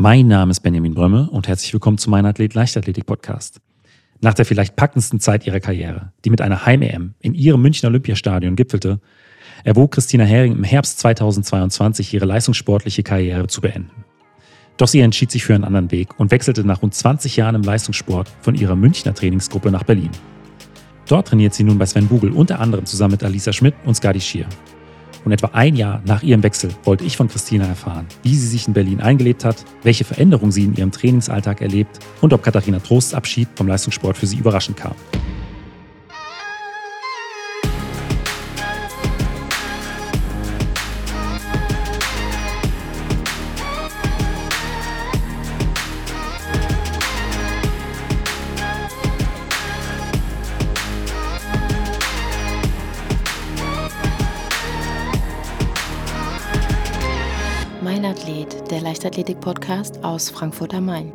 Mein Name ist Benjamin Brömme und herzlich willkommen zu meinem Athlet-Leichtathletik-Podcast. Nach der vielleicht packendsten Zeit ihrer Karriere, die mit einer Heim-EM in ihrem Münchner Olympiastadion gipfelte, erwog Christina Hering im Herbst 2022 ihre leistungssportliche Karriere zu beenden. Doch sie entschied sich für einen anderen Weg und wechselte nach rund 20 Jahren im Leistungssport von ihrer Münchner Trainingsgruppe nach Berlin. Dort trainiert sie nun bei Sven Bugel unter anderem zusammen mit Alisa Schmidt und Skadi Schier. Und etwa ein Jahr nach ihrem Wechsel wollte ich von Christina erfahren, wie sie sich in Berlin eingelebt hat, welche Veränderungen sie in ihrem Trainingsalltag erlebt und ob Katharina Trosts Abschied vom Leistungssport für sie überraschend kam. Leichtathletik-Podcast aus Frankfurt am Main.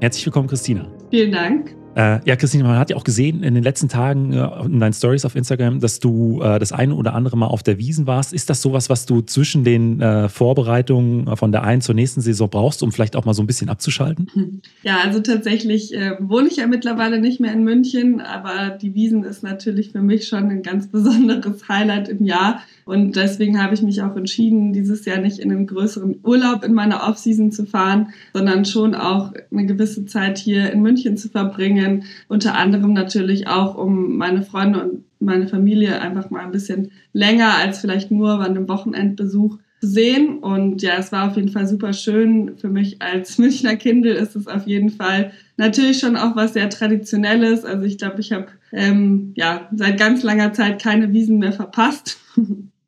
Herzlich willkommen, Christina. Vielen Dank. Äh, ja, Christine, man hat ja auch gesehen in den letzten Tagen äh, in deinen Stories auf Instagram, dass du äh, das eine oder andere Mal auf der Wiesen warst. Ist das sowas, was du zwischen den äh, Vorbereitungen von der einen zur nächsten Saison brauchst, um vielleicht auch mal so ein bisschen abzuschalten? Ja, also tatsächlich äh, wohne ich ja mittlerweile nicht mehr in München, aber die Wiesen ist natürlich für mich schon ein ganz besonderes Highlight im Jahr. Und deswegen habe ich mich auch entschieden, dieses Jahr nicht in einen größeren Urlaub in meiner Offseason zu fahren, sondern schon auch eine gewisse Zeit hier in München zu verbringen. Unter anderem natürlich auch, um meine Freunde und meine Familie einfach mal ein bisschen länger als vielleicht nur bei einem Wochenendbesuch zu sehen. Und ja, es war auf jeden Fall super schön. Für mich als Münchner Kindel ist es auf jeden Fall natürlich schon auch was sehr Traditionelles. Also ich glaube, ich habe ähm, ja seit ganz langer Zeit keine Wiesen mehr verpasst.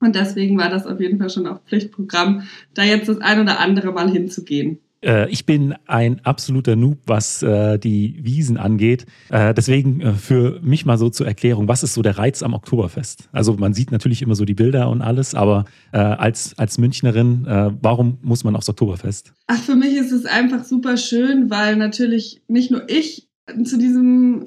Und deswegen war das auf jeden Fall schon auch Pflichtprogramm, da jetzt das ein oder andere Mal hinzugehen. Äh, ich bin ein absoluter Noob, was äh, die Wiesen angeht. Äh, deswegen äh, für mich mal so zur Erklärung, was ist so der Reiz am Oktoberfest? Also man sieht natürlich immer so die Bilder und alles, aber äh, als, als Münchnerin, äh, warum muss man aufs Oktoberfest? Ach, für mich ist es einfach super schön, weil natürlich nicht nur ich zu diesem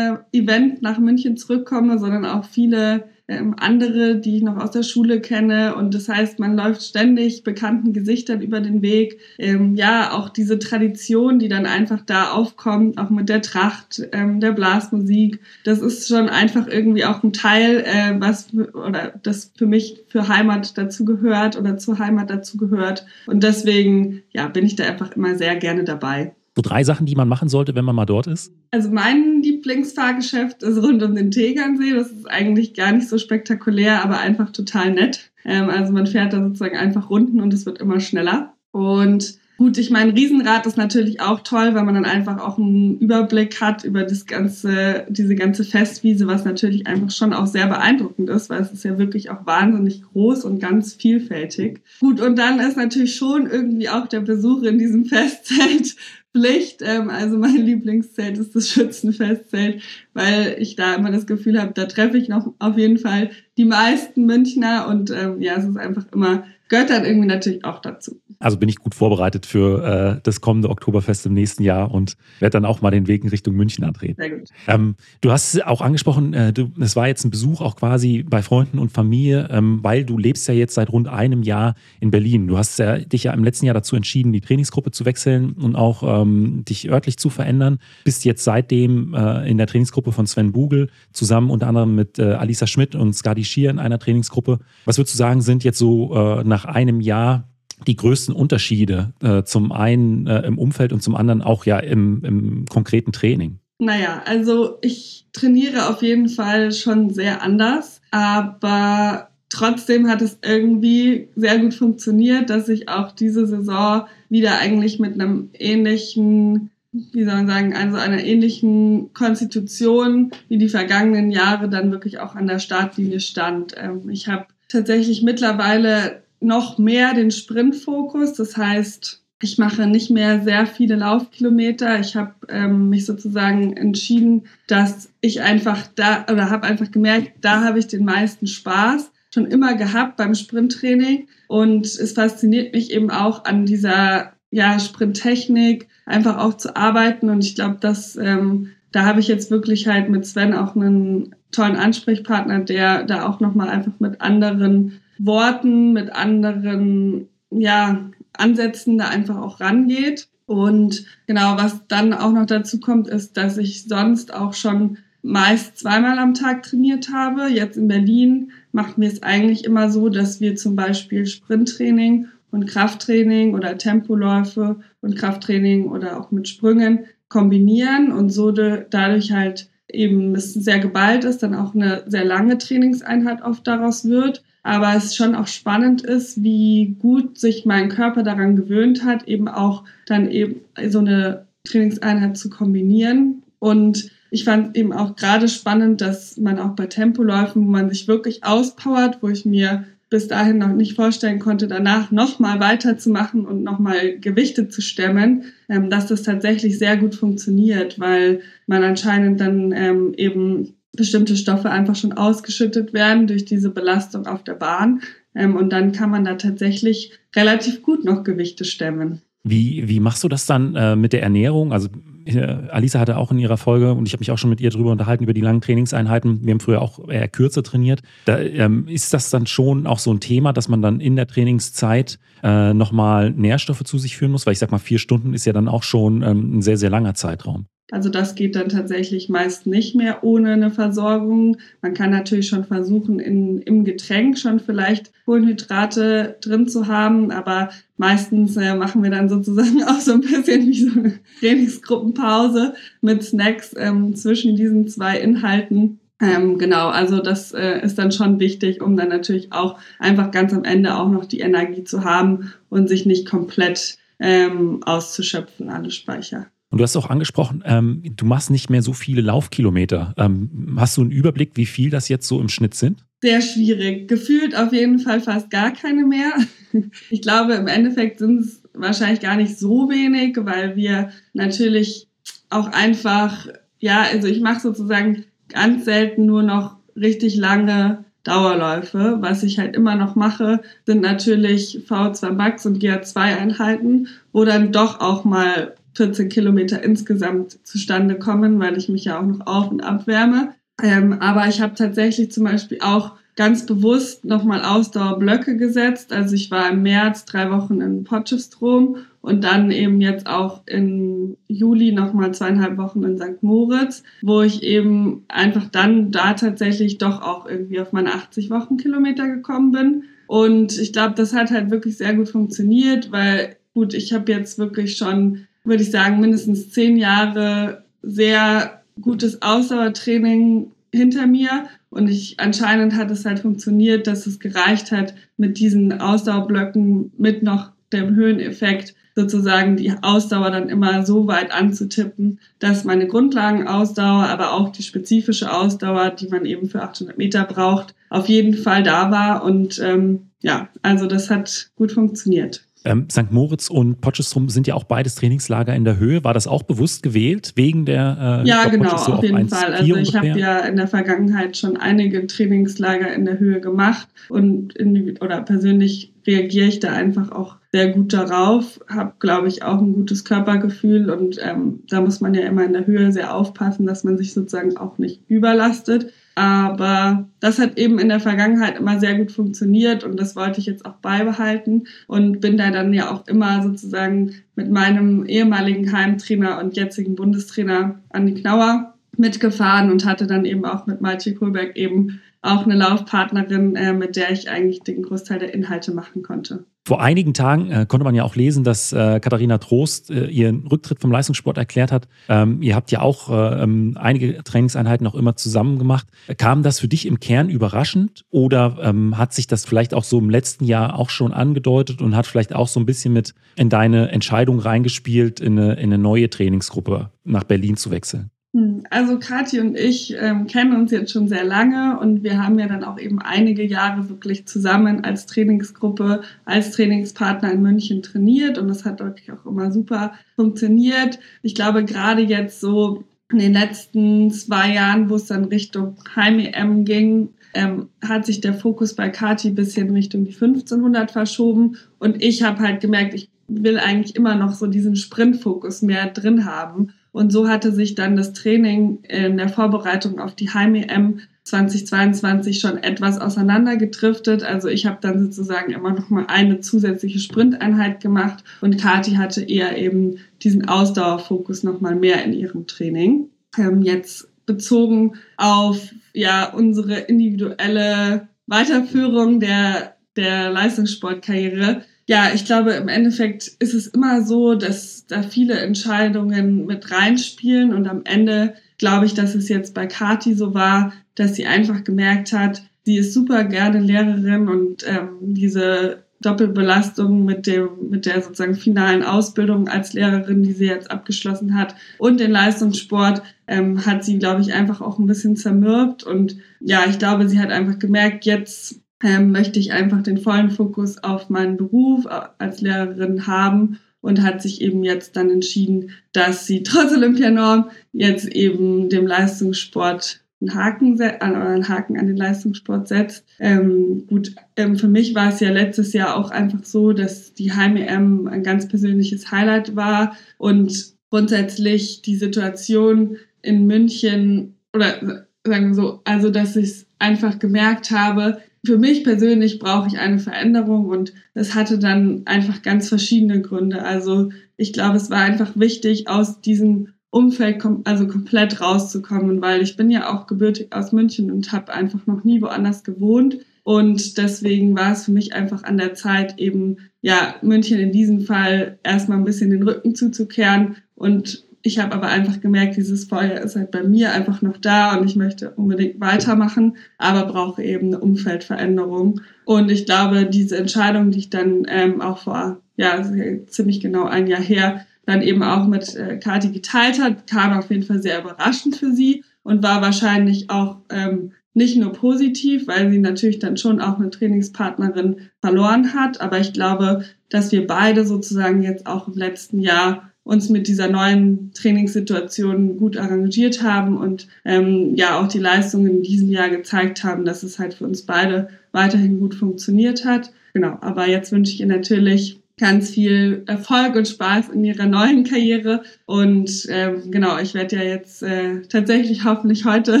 Event nach München zurückkomme, sondern auch viele ähm, andere, die ich noch aus der Schule kenne. Und das heißt, man läuft ständig bekannten Gesichtern über den Weg. Ähm, ja, auch diese Tradition, die dann einfach da aufkommt, auch mit der Tracht, ähm, der Blasmusik, das ist schon einfach irgendwie auch ein Teil, äh, was oder das für mich für Heimat dazu gehört oder zur Heimat dazu gehört. Und deswegen, ja, bin ich da einfach immer sehr gerne dabei. So drei Sachen, die man machen sollte, wenn man mal dort ist? Also mein Lieblingsfahrgeschäft ist rund um den Tegernsee. Das ist eigentlich gar nicht so spektakulär, aber einfach total nett. Ähm, also man fährt da sozusagen einfach runden und es wird immer schneller. Und Gut, ich meine, Riesenrad ist natürlich auch toll, weil man dann einfach auch einen Überblick hat über das ganze, diese ganze Festwiese, was natürlich einfach schon auch sehr beeindruckend ist, weil es ist ja wirklich auch wahnsinnig groß und ganz vielfältig. Gut, und dann ist natürlich schon irgendwie auch der Besuch in diesem Festzelt Pflicht. Ähm, also mein Lieblingszelt ist das Schützenfestzelt, weil ich da immer das Gefühl habe, da treffe ich noch auf jeden Fall die meisten Münchner und ähm, ja, es ist einfach immer, gehört dann irgendwie natürlich auch dazu. Also bin ich gut vorbereitet für äh, das kommende Oktoberfest im nächsten Jahr und werde dann auch mal den Weg in Richtung München antreten. Sehr gut. Ähm, du hast auch angesprochen, äh, du, es war jetzt ein Besuch auch quasi bei Freunden und Familie, ähm, weil du lebst ja jetzt seit rund einem Jahr in Berlin. Du hast ja, dich ja im letzten Jahr dazu entschieden, die Trainingsgruppe zu wechseln und auch ähm, dich örtlich zu verändern. Bist jetzt seitdem äh, in der Trainingsgruppe von Sven Bugel zusammen unter anderem mit äh, Alisa Schmidt und Skadi Schier in einer Trainingsgruppe. Was würdest du sagen, sind jetzt so äh, nach einem Jahr die größten Unterschiede äh, zum einen äh, im Umfeld und zum anderen auch ja im, im konkreten Training? Naja, also ich trainiere auf jeden Fall schon sehr anders, aber trotzdem hat es irgendwie sehr gut funktioniert, dass ich auch diese Saison wieder eigentlich mit einem ähnlichen, wie soll man sagen, also einer ähnlichen Konstitution wie die vergangenen Jahre dann wirklich auch an der Startlinie stand. Ähm, ich habe tatsächlich mittlerweile noch mehr den Sprintfokus. Das heißt, ich mache nicht mehr sehr viele Laufkilometer. Ich habe ähm, mich sozusagen entschieden, dass ich einfach da oder habe einfach gemerkt, da habe ich den meisten Spaß schon immer gehabt beim Sprinttraining und es fasziniert mich eben auch an dieser ja, Sprinttechnik einfach auch zu arbeiten und ich glaube, dass ähm, da habe ich jetzt wirklich halt mit Sven auch einen tollen Ansprechpartner, der da auch nochmal einfach mit anderen Worten, mit anderen ja, Ansätzen da einfach auch rangeht. Und genau, was dann auch noch dazu kommt, ist, dass ich sonst auch schon meist zweimal am Tag trainiert habe. Jetzt in Berlin machen wir es eigentlich immer so, dass wir zum Beispiel Sprinttraining und Krafttraining oder Tempoläufe und Krafttraining oder auch mit Sprüngen kombinieren und so dadurch halt eben es sehr geballt ist, dann auch eine sehr lange Trainingseinheit oft daraus wird. Aber es schon auch spannend ist, wie gut sich mein Körper daran gewöhnt hat, eben auch dann eben so eine Trainingseinheit zu kombinieren. Und ich fand eben auch gerade spannend, dass man auch bei Tempoläufen, wo man sich wirklich auspowert, wo ich mir bis dahin noch nicht vorstellen konnte, danach nochmal weiterzumachen und nochmal Gewichte zu stemmen, ähm, dass das tatsächlich sehr gut funktioniert, weil man anscheinend dann ähm, eben bestimmte Stoffe einfach schon ausgeschüttet werden durch diese Belastung auf der Bahn. Ähm, und dann kann man da tatsächlich relativ gut noch Gewichte stemmen. Wie, wie machst du das dann äh, mit der Ernährung? Also äh, Alisa hatte auch in ihrer Folge und ich habe mich auch schon mit ihr darüber unterhalten, über die langen Trainingseinheiten. Wir haben früher auch eher kürzer trainiert. Da ähm, ist das dann schon auch so ein Thema, dass man dann in der Trainingszeit äh, nochmal Nährstoffe zu sich führen muss? Weil ich sag mal, vier Stunden ist ja dann auch schon ähm, ein sehr, sehr langer Zeitraum. Also das geht dann tatsächlich meist nicht mehr ohne eine Versorgung. Man kann natürlich schon versuchen, in, im Getränk schon vielleicht Kohlenhydrate drin zu haben, aber meistens äh, machen wir dann sozusagen auch so ein bisschen wie so eine Trainingsgruppenpause mit Snacks ähm, zwischen diesen zwei Inhalten. Ähm, genau, also das äh, ist dann schon wichtig, um dann natürlich auch einfach ganz am Ende auch noch die Energie zu haben und sich nicht komplett ähm, auszuschöpfen, alle Speicher. Und du hast auch angesprochen, ähm, du machst nicht mehr so viele Laufkilometer. Ähm, hast du einen Überblick, wie viel das jetzt so im Schnitt sind? Sehr schwierig. Gefühlt auf jeden Fall fast gar keine mehr. Ich glaube, im Endeffekt sind es wahrscheinlich gar nicht so wenig, weil wir natürlich auch einfach, ja, also ich mache sozusagen ganz selten nur noch richtig lange Dauerläufe. Was ich halt immer noch mache, sind natürlich V2 Max und GA2 Einheiten, wo dann doch auch mal 14 Kilometer insgesamt zustande kommen, weil ich mich ja auch noch auf und abwärme. Ähm, aber ich habe tatsächlich zum Beispiel auch ganz bewusst nochmal Ausdauerblöcke gesetzt. Also ich war im März drei Wochen in Potchefstroom und dann eben jetzt auch im Juli nochmal zweieinhalb Wochen in St. Moritz, wo ich eben einfach dann da tatsächlich doch auch irgendwie auf meine 80 Wochenkilometer gekommen bin. Und ich glaube, das hat halt wirklich sehr gut funktioniert, weil gut, ich habe jetzt wirklich schon würde ich sagen, mindestens zehn Jahre sehr gutes Ausdauertraining hinter mir. Und ich anscheinend hat es halt funktioniert, dass es gereicht hat, mit diesen Ausdauerblöcken mit noch dem Höheneffekt sozusagen die Ausdauer dann immer so weit anzutippen, dass meine Grundlagenausdauer, aber auch die spezifische Ausdauer, die man eben für 800 Meter braucht, auf jeden Fall da war. Und ähm, ja, also das hat gut funktioniert. Ähm, St. Moritz und Potchefstroom sind ja auch beides Trainingslager in der Höhe. War das auch bewusst gewählt wegen der? Äh, ja, genau, auf jeden Fall. Also ich habe ja in der Vergangenheit schon einige Trainingslager in der Höhe gemacht und in, oder persönlich reagiere ich da einfach auch sehr gut darauf, habe, glaube ich, auch ein gutes Körpergefühl und ähm, da muss man ja immer in der Höhe sehr aufpassen, dass man sich sozusagen auch nicht überlastet. Aber das hat eben in der Vergangenheit immer sehr gut funktioniert und das wollte ich jetzt auch beibehalten und bin da dann ja auch immer sozusagen mit meinem ehemaligen Heimtrainer und jetzigen Bundestrainer Andi Knauer mitgefahren und hatte dann eben auch mit Malte Kohlberg eben auch eine Laufpartnerin, äh, mit der ich eigentlich den Großteil der Inhalte machen konnte. Vor einigen Tagen äh, konnte man ja auch lesen, dass äh, Katharina Trost äh, ihren Rücktritt vom Leistungssport erklärt hat. Ähm, ihr habt ja auch äh, ähm, einige Trainingseinheiten auch immer zusammen gemacht. Kam das für dich im Kern überraschend oder ähm, hat sich das vielleicht auch so im letzten Jahr auch schon angedeutet und hat vielleicht auch so ein bisschen mit in deine Entscheidung reingespielt, in eine, in eine neue Trainingsgruppe nach Berlin zu wechseln? Hm, also Kathi und ich ähm, kennen uns jetzt schon sehr lange und wir haben ja dann auch eben einige Jahre wirklich zusammen als Trainingsgruppe, als Trainingspartner in München trainiert und das hat wirklich auch immer super funktioniert. Ich glaube gerade jetzt so in den letzten zwei Jahren, wo es dann Richtung Heim-EM ging, ähm, hat sich der Fokus bei Kati ein bisschen Richtung die 1500 verschoben und ich habe halt gemerkt, ich will eigentlich immer noch so diesen Sprintfokus mehr drin haben. Und so hatte sich dann das Training in der Vorbereitung auf die Heim-EM 2022 schon etwas auseinandergedriftet. Also ich habe dann sozusagen immer noch mal eine zusätzliche Sprinteinheit gemacht und Kati hatte eher eben diesen Ausdauerfokus noch mal mehr in ihrem Training. Ähm, jetzt bezogen auf ja unsere individuelle Weiterführung der der Leistungssportkarriere. Ja, ich glaube, im Endeffekt ist es immer so, dass da viele Entscheidungen mit reinspielen und am Ende glaube ich, dass es jetzt bei Kati so war, dass sie einfach gemerkt hat, sie ist super gerne Lehrerin und ähm, diese Doppelbelastung mit dem, mit der sozusagen finalen Ausbildung als Lehrerin, die sie jetzt abgeschlossen hat und den Leistungssport, ähm, hat sie, glaube ich, einfach auch ein bisschen zermürbt. Und ja, ich glaube, sie hat einfach gemerkt, jetzt ähm, möchte ich einfach den vollen Fokus auf meinen Beruf äh, als Lehrerin haben und hat sich eben jetzt dann entschieden, dass sie trotz Olympianorm jetzt eben dem Leistungssport einen Haken, einen Haken an den Leistungssport setzt. Ähm, gut, ähm, für mich war es ja letztes Jahr auch einfach so, dass die Heim-EM ein ganz persönliches Highlight war und grundsätzlich die Situation in München oder sagen wir so, also dass ich einfach gemerkt habe, für mich persönlich brauche ich eine Veränderung und das hatte dann einfach ganz verschiedene Gründe. Also ich glaube, es war einfach wichtig, aus diesem Umfeld kom also komplett rauszukommen, weil ich bin ja auch gebürtig aus München und habe einfach noch nie woanders gewohnt. Und deswegen war es für mich einfach an der Zeit, eben ja München in diesem Fall erstmal ein bisschen den Rücken zuzukehren und ich habe aber einfach gemerkt, dieses Feuer ist halt bei mir einfach noch da und ich möchte unbedingt weitermachen, aber brauche eben eine Umfeldveränderung. Und ich glaube, diese Entscheidung, die ich dann ähm, auch vor ja ziemlich genau ein Jahr her dann eben auch mit äh, Kati geteilt hat, kam auf jeden Fall sehr überraschend für sie und war wahrscheinlich auch ähm, nicht nur positiv, weil sie natürlich dann schon auch eine Trainingspartnerin verloren hat, aber ich glaube, dass wir beide sozusagen jetzt auch im letzten Jahr uns mit dieser neuen Trainingssituation gut arrangiert haben und ähm, ja auch die Leistungen in diesem Jahr gezeigt haben, dass es halt für uns beide weiterhin gut funktioniert hat. Genau, aber jetzt wünsche ich ihr natürlich ganz viel Erfolg und Spaß in ihrer neuen Karriere und ähm, genau, ich werde ja jetzt äh, tatsächlich hoffentlich heute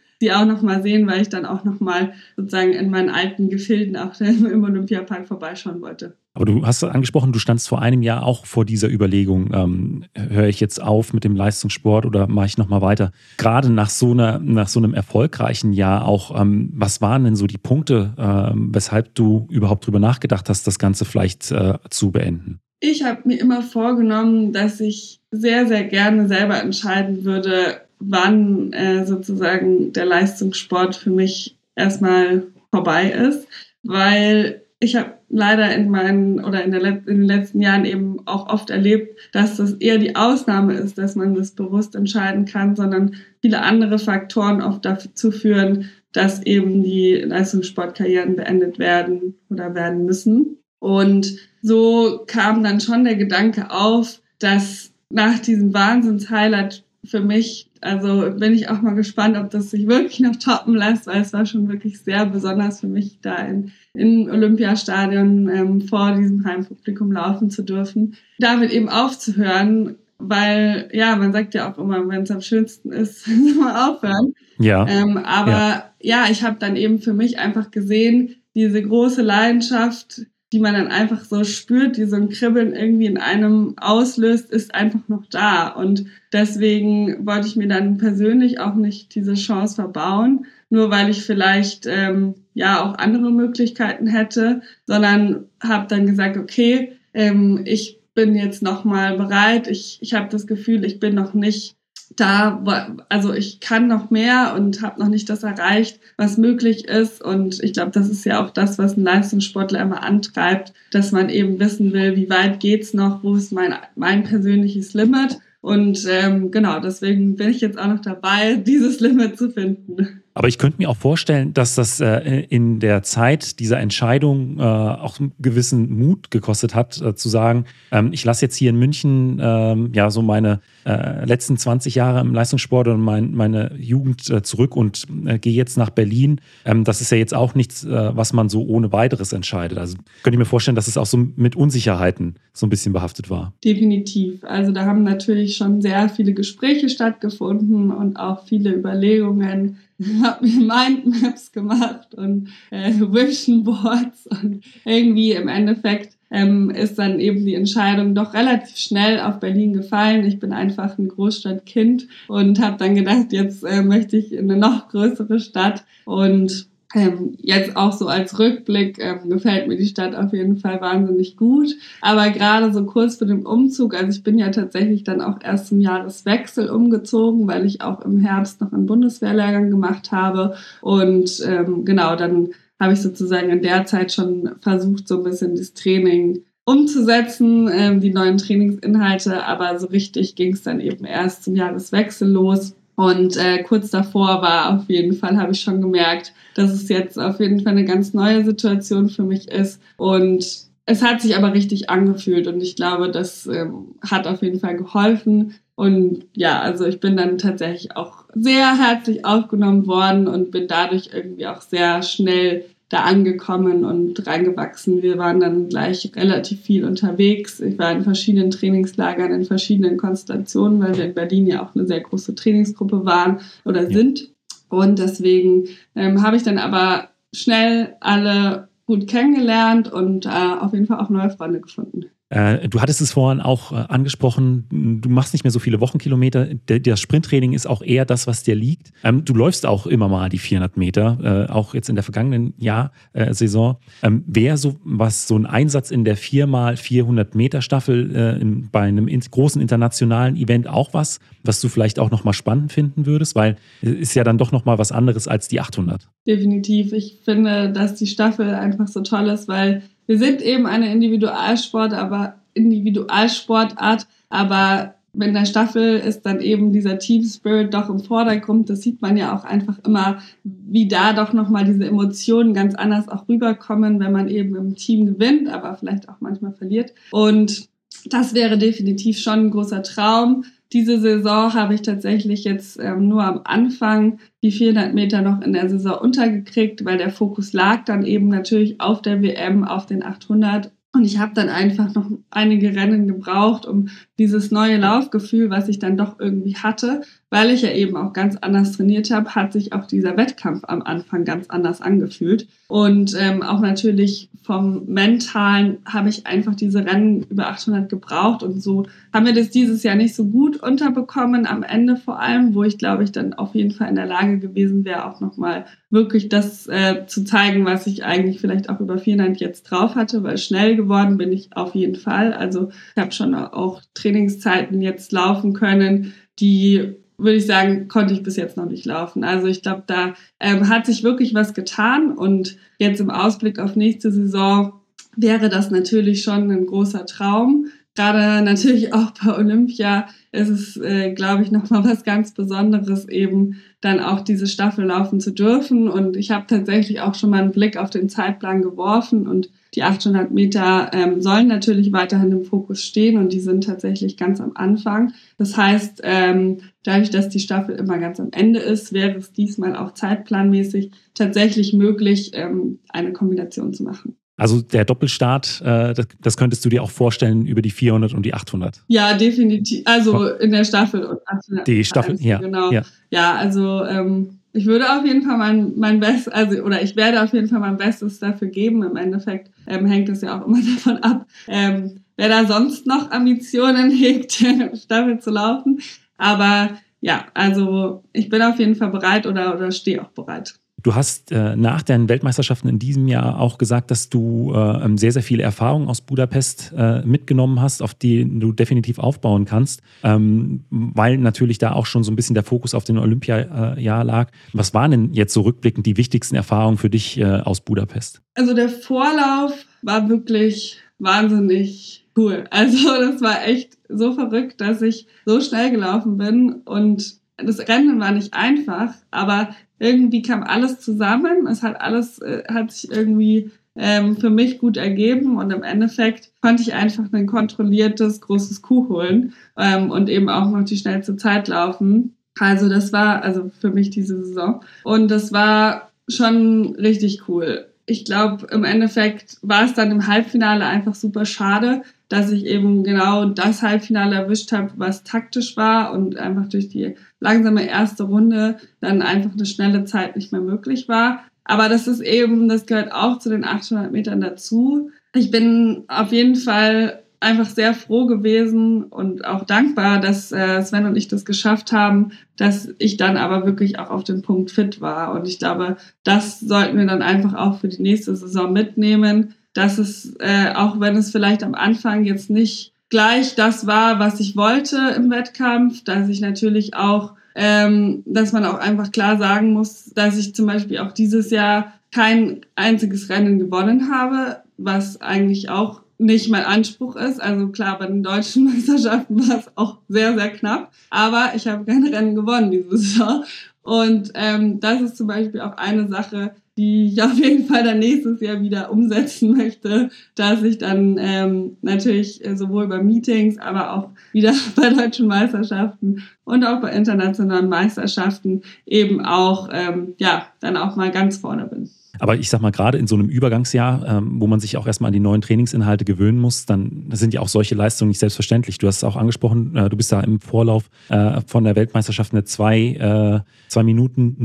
sie auch noch mal sehen, weil ich dann auch noch mal sozusagen in meinen alten Gefilden auch im Olympiapark vorbeischauen wollte. Aber du hast angesprochen, du standst vor einem Jahr auch vor dieser Überlegung, ähm, höre ich jetzt auf mit dem Leistungssport oder mache ich nochmal weiter? Gerade nach so, einer, nach so einem erfolgreichen Jahr auch, ähm, was waren denn so die Punkte, äh, weshalb du überhaupt drüber nachgedacht hast, das Ganze vielleicht äh, zu beenden? Ich habe mir immer vorgenommen, dass ich sehr, sehr gerne selber entscheiden würde, wann äh, sozusagen der Leistungssport für mich erstmal vorbei ist, weil ich habe leider in meinen oder in, der, in, den letzten Jahren eben auch oft erlebt, dass das eher die Ausnahme ist, dass man das bewusst entscheiden kann, sondern viele andere Faktoren oft dazu führen, dass eben die Leistungssportkarrieren beendet werden oder werden müssen. Und so kam dann schon der Gedanke auf, dass nach diesem Wahnsinns-Highlight für mich also bin ich auch mal gespannt, ob das sich wirklich noch toppen lässt, weil es war schon wirklich sehr besonders für mich, da in, im Olympiastadion ähm, vor diesem Heimpublikum laufen zu dürfen. Damit eben aufzuhören, weil ja, man sagt ja auch immer, wenn es am schönsten ist, man aufhören. Ja. Ähm, aber ja, ja ich habe dann eben für mich einfach gesehen, diese große Leidenschaft, die man dann einfach so spürt, die so ein Kribbeln irgendwie in einem auslöst, ist einfach noch da. Und deswegen wollte ich mir dann persönlich auch nicht diese Chance verbauen, nur weil ich vielleicht ähm, ja auch andere Möglichkeiten hätte, sondern habe dann gesagt, okay, ähm, ich bin jetzt noch mal bereit. Ich, ich habe das Gefühl, ich bin noch nicht da, also ich kann noch mehr und habe noch nicht das erreicht, was möglich ist. Und ich glaube, das ist ja auch das, was ein Leistungssportler immer antreibt, dass man eben wissen will, wie weit geht's noch, wo ist mein, mein persönliches Limit. Und ähm, genau, deswegen bin ich jetzt auch noch dabei, dieses Limit zu finden. Aber ich könnte mir auch vorstellen, dass das äh, in der Zeit dieser Entscheidung äh, auch einen gewissen Mut gekostet hat, äh, zu sagen, ähm, ich lasse jetzt hier in München ähm, ja so meine äh, letzten 20 Jahre im Leistungssport und mein, meine Jugend äh, zurück und äh, gehe jetzt nach Berlin. Ähm, das ist ja jetzt auch nichts, was man so ohne weiteres entscheidet. Also könnte ich mir vorstellen, dass es auch so mit Unsicherheiten so ein bisschen behaftet war. Definitiv. Also da haben natürlich schon sehr viele Gespräche stattgefunden und auch viele Überlegungen. Habe mir Mindmaps gemacht und äh, Vision Boards und irgendwie im Endeffekt ähm, ist dann eben die Entscheidung doch relativ schnell auf Berlin gefallen. Ich bin einfach ein Großstadtkind und habe dann gedacht, jetzt äh, möchte ich in eine noch größere Stadt und ähm, jetzt auch so als Rückblick ähm, gefällt mir die Stadt auf jeden Fall wahnsinnig gut. Aber gerade so kurz vor dem Umzug, also ich bin ja tatsächlich dann auch erst zum Jahreswechsel umgezogen, weil ich auch im Herbst noch einen Bundeswehrlehrgang gemacht habe. Und ähm, genau, dann habe ich sozusagen in der Zeit schon versucht, so ein bisschen das Training umzusetzen, ähm, die neuen Trainingsinhalte. Aber so richtig ging es dann eben erst zum Jahreswechsel los. Und äh, kurz davor war auf jeden Fall, habe ich schon gemerkt, dass es jetzt auf jeden Fall eine ganz neue Situation für mich ist. Und es hat sich aber richtig angefühlt und ich glaube, das ähm, hat auf jeden Fall geholfen. Und ja, also ich bin dann tatsächlich auch sehr herzlich aufgenommen worden und bin dadurch irgendwie auch sehr schnell da angekommen und reingewachsen. Wir waren dann gleich relativ viel unterwegs. Ich war in verschiedenen Trainingslagern, in verschiedenen Konstellationen, weil wir in Berlin ja auch eine sehr große Trainingsgruppe waren oder sind. Und deswegen ähm, habe ich dann aber schnell alle gut kennengelernt und äh, auf jeden Fall auch neue Freunde gefunden. Äh, du hattest es vorhin auch äh, angesprochen, du machst nicht mehr so viele Wochenkilometer. Das Sprinttraining ist auch eher das, was dir liegt. Ähm, du läufst auch immer mal die 400 Meter, äh, auch jetzt in der vergangenen Jahr, Saison. Ähm, Wäre so was, so ein Einsatz in der 4x400 Meter Staffel bei einem großen internationalen Event auch was, was du vielleicht auch nochmal spannend finden würdest? Weil es ist ja dann doch nochmal was anderes als die 800. Definitiv. Ich finde, dass die Staffel einfach so toll ist, weil wir sind eben eine Individualsport, aber Individualsportart, aber wenn der Staffel ist dann eben dieser Team Spirit doch im Vordergrund. Das sieht man ja auch einfach immer, wie da doch nochmal diese Emotionen ganz anders auch rüberkommen, wenn man eben im Team gewinnt, aber vielleicht auch manchmal verliert. Und das wäre definitiv schon ein großer Traum. Diese Saison habe ich tatsächlich jetzt ähm, nur am Anfang die 400 Meter noch in der Saison untergekriegt, weil der Fokus lag dann eben natürlich auf der WM, auf den 800 und ich habe dann einfach noch einige Rennen gebraucht, um dieses neue Laufgefühl, was ich dann doch irgendwie hatte, weil ich ja eben auch ganz anders trainiert habe, hat sich auch dieser Wettkampf am Anfang ganz anders angefühlt. Und ähm, auch natürlich vom Mentalen habe ich einfach diese Rennen über 800 gebraucht. Und so haben wir das dieses Jahr nicht so gut unterbekommen, am Ende vor allem, wo ich glaube ich dann auf jeden Fall in der Lage gewesen wäre, auch nochmal wirklich das äh, zu zeigen, was ich eigentlich vielleicht auch über 400 jetzt drauf hatte, weil schnell geworden bin ich auf jeden Fall. Also ich habe schon auch Trainingszeiten jetzt laufen können, die würde ich sagen, konnte ich bis jetzt noch nicht laufen. Also ich glaube, da ähm, hat sich wirklich was getan und jetzt im Ausblick auf nächste Saison wäre das natürlich schon ein großer Traum. Gerade natürlich auch bei Olympia ist es, äh, glaube ich, nochmal was ganz Besonderes, eben dann auch diese Staffel laufen zu dürfen. Und ich habe tatsächlich auch schon mal einen Blick auf den Zeitplan geworfen und die 800 Meter ähm, sollen natürlich weiterhin im Fokus stehen und die sind tatsächlich ganz am Anfang. Das heißt, ähm, dadurch, dass die Staffel immer ganz am Ende ist, wäre es diesmal auch zeitplanmäßig tatsächlich möglich, ähm, eine Kombination zu machen. Also der Doppelstart, äh, das, das, könntest du dir auch vorstellen über die 400 und die 800. Ja, definitiv. Also in der Staffel und 800. Die Staffel, ja. Genau. Ja, ja also ähm, ich würde auf jeden Fall mein, mein Bestes, also oder ich werde auf jeden Fall mein Bestes dafür geben. Im Endeffekt ähm, hängt es ja auch immer davon ab, ähm, wer da sonst noch Ambitionen hegt, Staffel zu laufen. Aber ja, also ich bin auf jeden Fall bereit oder, oder stehe auch bereit. Du hast äh, nach deinen Weltmeisterschaften in diesem Jahr auch gesagt, dass du äh, sehr, sehr viele Erfahrungen aus Budapest äh, mitgenommen hast, auf die du definitiv aufbauen kannst, ähm, weil natürlich da auch schon so ein bisschen der Fokus auf dem Olympiajahr lag. Was waren denn jetzt so rückblickend die wichtigsten Erfahrungen für dich äh, aus Budapest? Also der Vorlauf war wirklich wahnsinnig cool. Also das war echt so verrückt, dass ich so schnell gelaufen bin und das Rennen war nicht einfach, aber irgendwie kam alles zusammen. Es hat alles, äh, hat sich irgendwie ähm, für mich gut ergeben und im Endeffekt konnte ich einfach ein kontrolliertes, großes Kuh holen ähm, und eben auch noch die schnellste Zeit laufen. Also das war also für mich diese Saison und das war schon richtig cool. Ich glaube, im Endeffekt war es dann im Halbfinale einfach super schade, dass ich eben genau das Halbfinale erwischt habe, was taktisch war und einfach durch die langsame erste Runde dann einfach eine schnelle Zeit nicht mehr möglich war. Aber das ist eben, das gehört auch zu den 800 Metern dazu. Ich bin auf jeden Fall einfach sehr froh gewesen und auch dankbar, dass äh, Sven und ich das geschafft haben, dass ich dann aber wirklich auch auf den Punkt fit war. Und ich glaube, das sollten wir dann einfach auch für die nächste Saison mitnehmen, dass es, äh, auch wenn es vielleicht am Anfang jetzt nicht gleich das war, was ich wollte im Wettkampf, dass ich natürlich auch, ähm, dass man auch einfach klar sagen muss, dass ich zum Beispiel auch dieses Jahr kein einziges Rennen gewonnen habe, was eigentlich auch nicht mein Anspruch ist. Also klar, bei den deutschen Meisterschaften war es auch sehr, sehr knapp. Aber ich habe keine Rennen gewonnen diese Saison. Und ähm, das ist zum Beispiel auch eine Sache, die ich auf jeden Fall dann nächstes Jahr wieder umsetzen möchte, dass ich dann ähm, natürlich sowohl bei Meetings, aber auch wieder bei deutschen Meisterschaften und auch bei internationalen Meisterschaften eben auch, ähm, ja, dann auch mal ganz vorne bin. Aber ich sag mal, gerade in so einem Übergangsjahr, ähm, wo man sich auch erstmal an die neuen Trainingsinhalte gewöhnen muss, dann sind ja auch solche Leistungen nicht selbstverständlich. Du hast es auch angesprochen, äh, du bist da im Vorlauf äh, von der Weltmeisterschaft eine 2 äh, zwei Minuten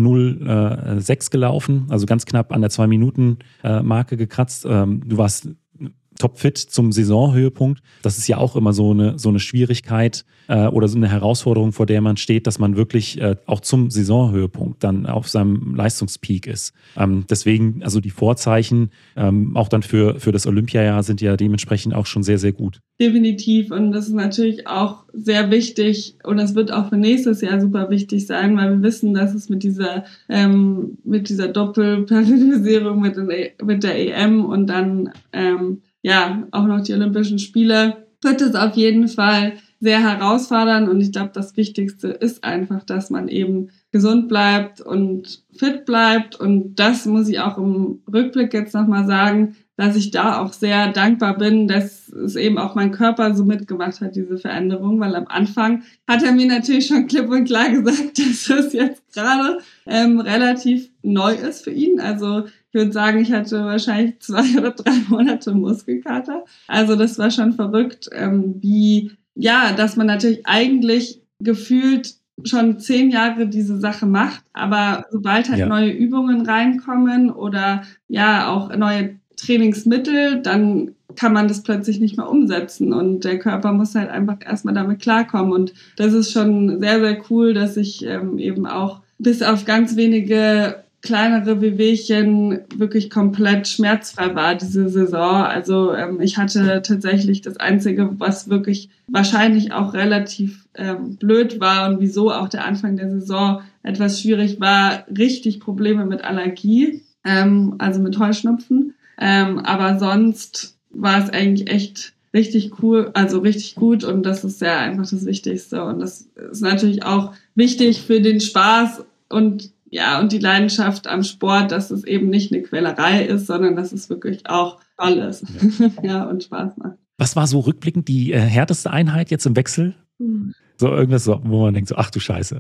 06 äh, gelaufen, also ganz knapp an der 2 Minuten äh, Marke gekratzt. Ähm, du warst topfit zum Saisonhöhepunkt. Das ist ja auch immer so eine, so eine Schwierigkeit äh, oder so eine Herausforderung, vor der man steht, dass man wirklich äh, auch zum Saisonhöhepunkt dann auf seinem Leistungspeak ist. Ähm, deswegen, also die Vorzeichen ähm, auch dann für, für das Olympiajahr sind ja dementsprechend auch schon sehr, sehr gut. Definitiv. Und das ist natürlich auch sehr wichtig und das wird auch für nächstes Jahr super wichtig sein, weil wir wissen, dass es mit dieser, ähm, mit dieser Doppelperiodisierung mit, mit der EM und dann ähm, ja, auch noch die Olympischen Spiele, wird es auf jeden Fall sehr herausfordernd und ich glaube, das Wichtigste ist einfach, dass man eben gesund bleibt und fit bleibt und das muss ich auch im Rückblick jetzt nochmal sagen, dass ich da auch sehr dankbar bin, dass es eben auch mein Körper so mitgemacht hat, diese Veränderung, weil am Anfang hat er mir natürlich schon klipp und klar gesagt, dass es jetzt gerade ähm, relativ neu ist für ihn. Also ich würde sagen, ich hatte wahrscheinlich zwei oder drei Monate Muskelkater. Also das war schon verrückt, ähm, wie, ja, dass man natürlich eigentlich gefühlt schon zehn Jahre diese Sache macht, aber sobald halt ja. neue Übungen reinkommen oder ja auch neue Trainingsmittel, dann kann man das plötzlich nicht mehr umsetzen und der Körper muss halt einfach erstmal damit klarkommen und das ist schon sehr, sehr cool, dass ich ähm, eben auch bis auf ganz wenige kleinere Wehwehchen wirklich komplett schmerzfrei war diese Saison. Also ähm, ich hatte tatsächlich das Einzige, was wirklich wahrscheinlich auch relativ ähm, blöd war und wieso auch der Anfang der Saison etwas schwierig war, richtig Probleme mit Allergie, ähm, also mit Heuschnupfen. Ähm, aber sonst war es eigentlich echt richtig cool, also richtig gut und das ist ja einfach das Wichtigste und das ist natürlich auch wichtig für den Spaß und ja, und die Leidenschaft am Sport, dass es eben nicht eine Quälerei ist, sondern dass es wirklich auch toll ist. Ja, ja und Spaß macht. Was war so rückblickend die äh, härteste Einheit jetzt im Wechsel? Hm. So irgendwas, wo man denkt, so, ach du Scheiße.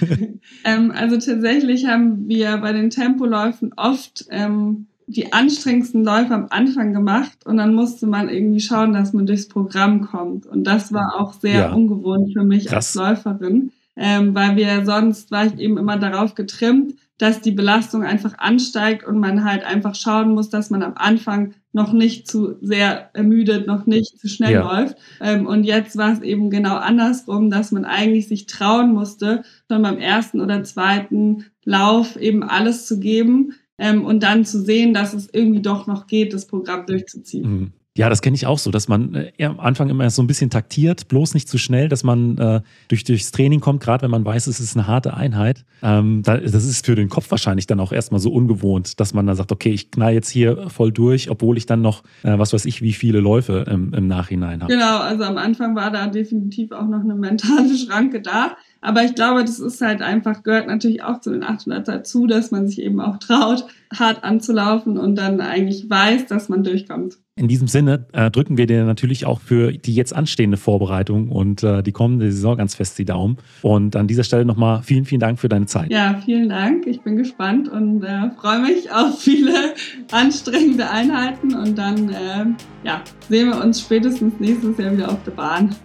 ähm, also tatsächlich haben wir bei den Tempoläufen oft ähm, die anstrengendsten Läufe am Anfang gemacht und dann musste man irgendwie schauen, dass man durchs Programm kommt. Und das war auch sehr ja. ungewohnt für mich Krass. als Läuferin ähm, weil wir sonst war ich eben immer darauf getrimmt, dass die Belastung einfach ansteigt und man halt einfach schauen muss, dass man am Anfang noch nicht zu sehr ermüdet, noch nicht zu schnell ja. läuft. Ähm, und jetzt war es eben genau andersrum, dass man eigentlich sich trauen musste, schon beim ersten oder zweiten Lauf eben alles zu geben ähm, und dann zu sehen, dass es irgendwie doch noch geht, das Programm durchzuziehen. Mhm. Ja, das kenne ich auch so, dass man äh, am Anfang immer so ein bisschen taktiert, bloß nicht zu schnell, dass man äh, durch, durchs Training kommt, gerade wenn man weiß, es ist eine harte Einheit. Ähm, da, das ist für den Kopf wahrscheinlich dann auch erstmal so ungewohnt, dass man dann sagt, okay, ich knall jetzt hier voll durch, obwohl ich dann noch, äh, was weiß ich, wie viele Läufe im, im Nachhinein habe. Genau, also am Anfang war da definitiv auch noch eine mentale Schranke da. Aber ich glaube, das ist halt einfach, gehört natürlich auch zu den 800 dazu, dass man sich eben auch traut, hart anzulaufen und dann eigentlich weiß, dass man durchkommt. In diesem Sinne äh, drücken wir dir natürlich auch für die jetzt anstehende Vorbereitung und äh, die kommende Saison ganz fest die Daumen. Und an dieser Stelle nochmal vielen, vielen Dank für deine Zeit. Ja, vielen Dank. Ich bin gespannt und äh, freue mich auf viele anstrengende Einheiten. Und dann äh, ja, sehen wir uns spätestens nächstes Jahr wieder auf der Bahn.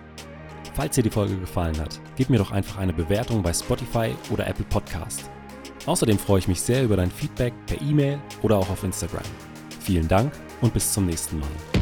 Falls dir die Folge gefallen hat, gib mir doch einfach eine Bewertung bei Spotify oder Apple Podcast. Außerdem freue ich mich sehr über dein Feedback per E-Mail oder auch auf Instagram. Vielen Dank und bis zum nächsten Mal.